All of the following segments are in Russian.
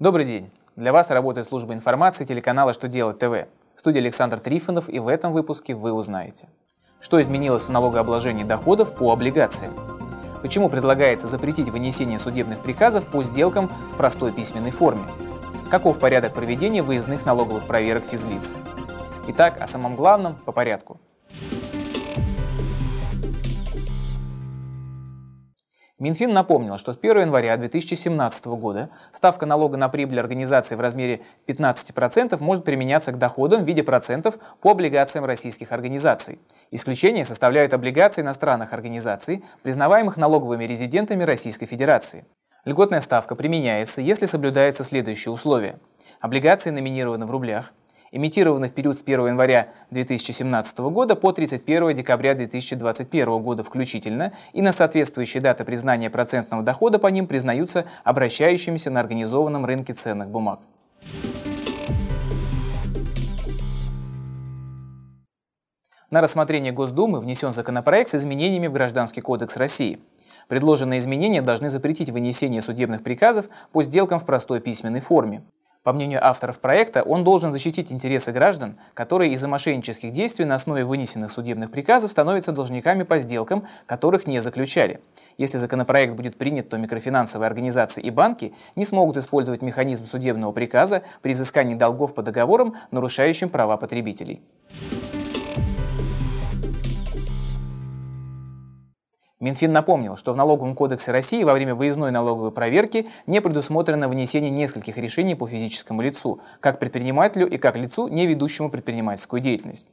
Добрый день! Для вас работает служба информации телеканала «Что делать ТВ». В студии Александр Трифонов и в этом выпуске вы узнаете. Что изменилось в налогообложении доходов по облигациям? Почему предлагается запретить вынесение судебных приказов по сделкам в простой письменной форме? Каков порядок проведения выездных налоговых проверок физлиц? Итак, о самом главном по порядку – Минфин напомнил, что с 1 января 2017 года ставка налога на прибыль организации в размере 15% может применяться к доходам в виде процентов по облигациям российских организаций. Исключение составляют облигации иностранных организаций, признаваемых налоговыми резидентами Российской Федерации. Льготная ставка применяется, если соблюдаются следующие условия. Облигации номинированы в рублях, имитированы в период с 1 января 2017 года по 31 декабря 2021 года включительно, и на соответствующие даты признания процентного дохода по ним признаются обращающимися на организованном рынке ценных бумаг. На рассмотрение Госдумы внесен законопроект с изменениями в Гражданский кодекс России. Предложенные изменения должны запретить вынесение судебных приказов по сделкам в простой письменной форме. По мнению авторов проекта, он должен защитить интересы граждан, которые из-за мошеннических действий на основе вынесенных судебных приказов становятся должниками по сделкам, которых не заключали. Если законопроект будет принят, то микрофинансовые организации и банки не смогут использовать механизм судебного приказа при изыскании долгов по договорам, нарушающим права потребителей. Минфин напомнил, что в Налоговом кодексе России во время выездной налоговой проверки не предусмотрено вынесение нескольких решений по физическому лицу, как предпринимателю и как лицу, не ведущему предпринимательскую деятельность.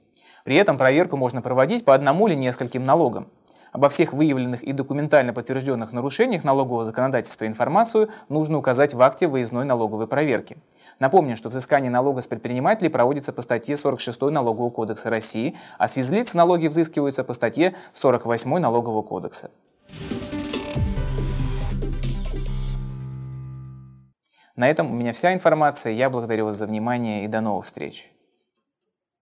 При этом проверку можно проводить по одному или нескольким налогам. Обо всех выявленных и документально подтвержденных нарушениях налогового законодательства информацию нужно указать в акте выездной налоговой проверки. Напомню, что взыскание налога с предпринимателей проводится по статье 46 Налогового кодекса России, а с физлиц налоги взыскиваются по статье 48 Налогового кодекса. На этом у меня вся информация. Я благодарю вас за внимание и до новых встреч.